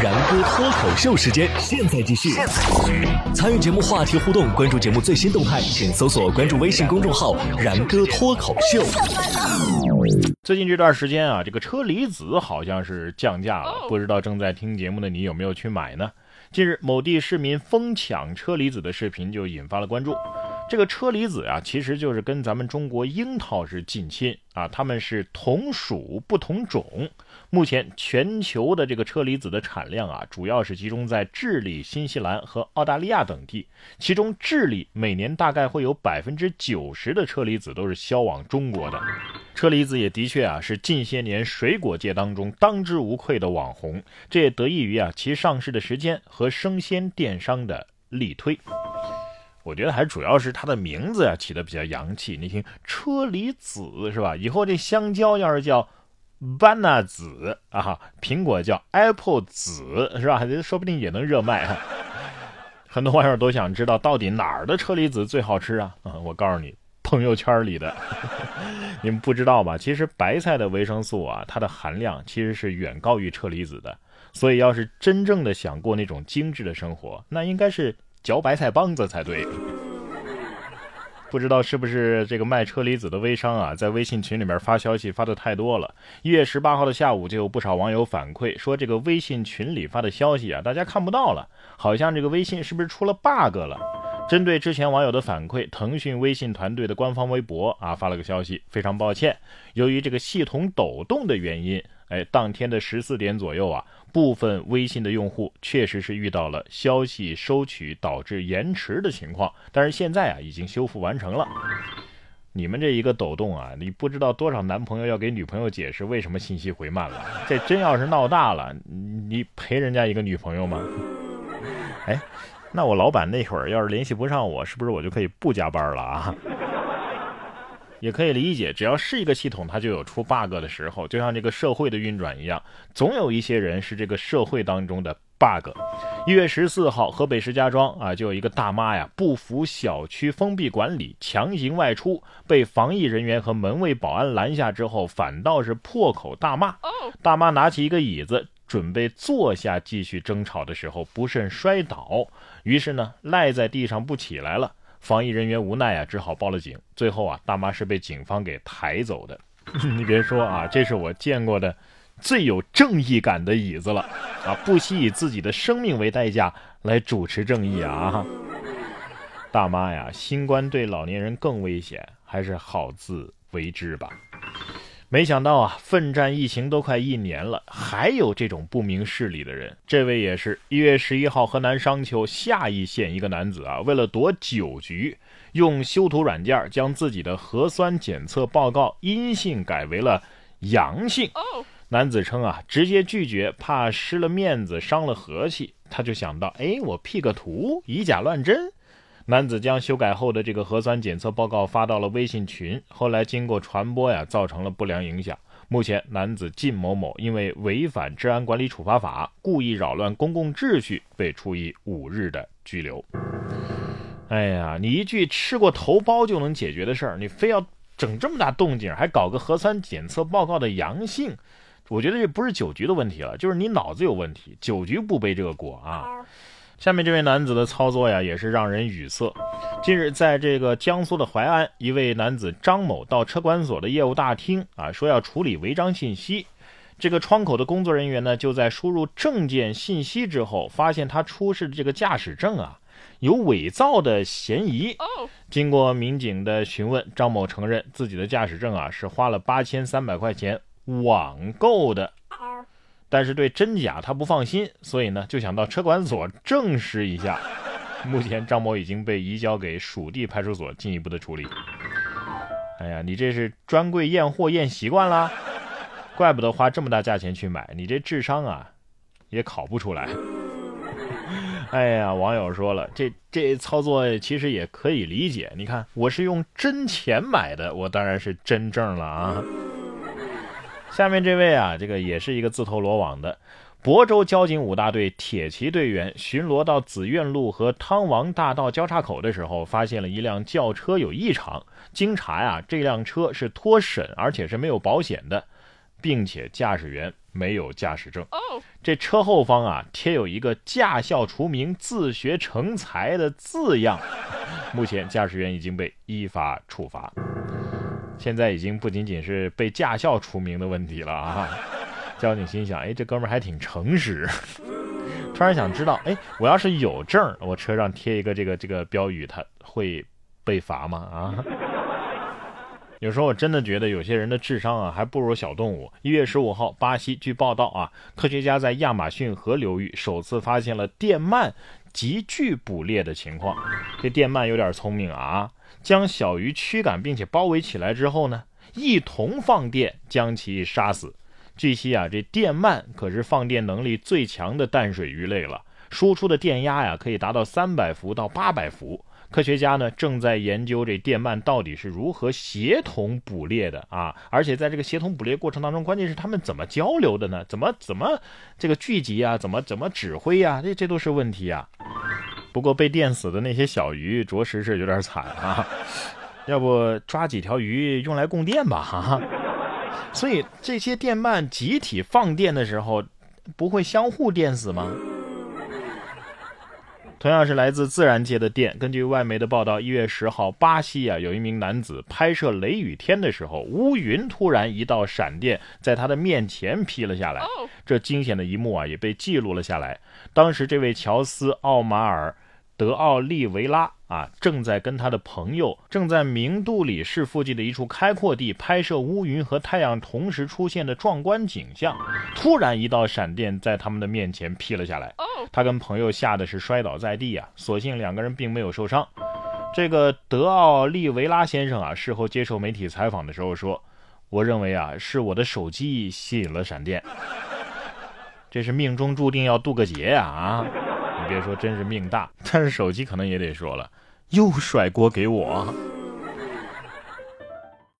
然哥脱口秀时间，现在继续。参与节目话题互动，关注节目最新动态，请搜索关注微信公众号“然哥脱口秀”。最近这段时间啊，这个车厘子好像是降价了，不知道正在听节目的你有没有去买呢？近日，某地市民疯抢车厘子的视频就引发了关注。这个车厘子啊，其实就是跟咱们中国樱桃是近亲啊，它们是同属不同种。目前全球的这个车厘子的产量啊，主要是集中在智利、新西兰和澳大利亚等地。其中，智利每年大概会有百分之九十的车厘子都是销往中国的。车厘子也的确啊，是近些年水果界当中当之无愧的网红。这也得益于啊其上市的时间和生鲜电商的力推。我觉得还主要是它的名字呀起的比较洋气。你听，车厘子是吧？以后这香蕉要是叫 banana 子啊，苹果叫 apple 子是吧？这说不定也能热卖。很多网友都想知道到底哪儿的车厘子最好吃啊？啊，我告诉你，朋友圈里的。你们不知道吧？其实白菜的维生素啊，它的含量其实是远高于车厘子的。所以要是真正的想过那种精致的生活，那应该是。嚼白菜帮子才对，不知道是不是这个卖车厘子的微商啊，在微信群里面发消息发的太多了。一月十八号的下午，就有不少网友反馈说，这个微信群里发的消息啊，大家看不到了，好像这个微信是不是出了 bug 了？针对之前网友的反馈，腾讯微信团队的官方微博啊发了个消息，非常抱歉，由于这个系统抖动的原因。哎，当天的十四点左右啊，部分微信的用户确实是遇到了消息收取导致延迟的情况，但是现在啊已经修复完成了。你们这一个抖动啊，你不知道多少男朋友要给女朋友解释为什么信息回慢了。这真要是闹大了，你赔人家一个女朋友吗？哎，那我老板那会儿要是联系不上我，是不是我就可以不加班了啊？也可以理解，只要是一个系统，它就有出 bug 的时候，就像这个社会的运转一样，总有一些人是这个社会当中的 bug。一月十四号，河北石家庄啊，就有一个大妈呀，不服小区封闭管理，强行外出，被防疫人员和门卫保安拦下之后，反倒是破口大骂。大妈拿起一个椅子，准备坐下继续争吵的时候，不慎摔倒，于是呢，赖在地上不起来了。防疫人员无奈啊，只好报了警。最后啊，大妈是被警方给抬走的。你别说啊，这是我见过的最有正义感的椅子了啊！不惜以自己的生命为代价来主持正义啊！大妈呀，新冠对老年人更危险，还是好自为之吧。没想到啊，奋战疫情都快一年了，还有这种不明事理的人。这位也是一月十一号，河南商丘夏邑县一个男子啊，为了躲酒局，用修图软件将自己的核酸检测报告阴性改为了阳性。男子称啊，直接拒绝，怕失了面子，伤了和气。他就想到，哎，我 P 个图，以假乱真。男子将修改后的这个核酸检测报告发到了微信群，后来经过传播呀，造成了不良影响。目前，男子靳某某因为违反治安管理处罚法，故意扰乱公共秩序，被处以五日的拘留。哎呀，你一句吃过头孢就能解决的事儿，你非要整这么大动静，还搞个核酸检测报告的阳性，我觉得这不是酒局的问题了，就是你脑子有问题。酒局不背这个锅啊。下面这位男子的操作呀，也是让人语塞。近日，在这个江苏的淮安，一位男子张某到车管所的业务大厅啊，说要处理违章信息。这个窗口的工作人员呢，就在输入证件信息之后，发现他出示的这个驾驶证啊，有伪造的嫌疑。经过民警的询问，张某承认自己的驾驶证啊，是花了八千三百块钱网购的。但是对真假他不放心，所以呢就想到车管所证实一下。目前张某已经被移交给属地派出所进一步的处理。哎呀，你这是专柜验货验习惯了，怪不得花这么大价钱去买，你这智商啊也考不出来。哎呀，网友说了，这这操作其实也可以理解。你看，我是用真钱买的，我当然是真证了啊。下面这位啊，这个也是一个自投罗网的。亳州交警五大队铁骑队员巡逻到紫苑路和汤王大道交叉口的时候，发现了一辆轿车有异常。经查呀，这辆车是脱审，而且是没有保险的。并且驾驶员没有驾驶证。这车后方啊贴有一个“驾校除名，自学成才”的字样。目前驾驶员已经被依法处罚。现在已经不仅仅是被驾校除名的问题了啊！交警心想：哎，这哥们儿还挺诚实。突然想知道，哎，我要是有证，我车上贴一个这个这个标语，他会被罚吗？啊？有时候我真的觉得有些人的智商啊，还不如小动物。一月十五号，巴西据报道啊，科学家在亚马逊河流域首次发现了电鳗急剧捕猎的情况。这电鳗有点聪明啊，将小鱼驱赶并且包围起来之后呢，一同放电将其杀死。据悉啊，这电鳗可是放电能力最强的淡水鱼类了，输出的电压呀可以达到三百伏到八百伏。科学家呢正在研究这电鳗到底是如何协同捕猎的啊！而且在这个协同捕猎过程当中，关键是他们怎么交流的呢？怎么怎么这个聚集啊？怎么怎么指挥呀？这这都是问题啊！不过被电死的那些小鱼，着实是有点惨啊！要不抓几条鱼用来供电吧？哈！所以这些电鳗集体放电的时候，不会相互电死吗？同样是来自自然界的电。根据外媒的报道，一月十号，巴西啊有一名男子拍摄雷雨天的时候，乌云突然一道闪电在他的面前劈了下来。这惊险的一幕啊也被记录了下来。当时这位乔斯·奥马尔。德奥利维拉啊，正在跟他的朋友正在明杜里市附近的一处开阔地拍摄乌云和太阳同时出现的壮观景象。突然，一道闪电在他们的面前劈了下来。他跟朋友吓得是摔倒在地啊，所幸两个人并没有受伤。这个德奥利维拉先生啊，事后接受媒体采访的时候说：“我认为啊，是我的手机吸引了闪电，这是命中注定要渡个劫呀！”啊。别说真是命大，但是手机可能也得说了，又甩锅给我。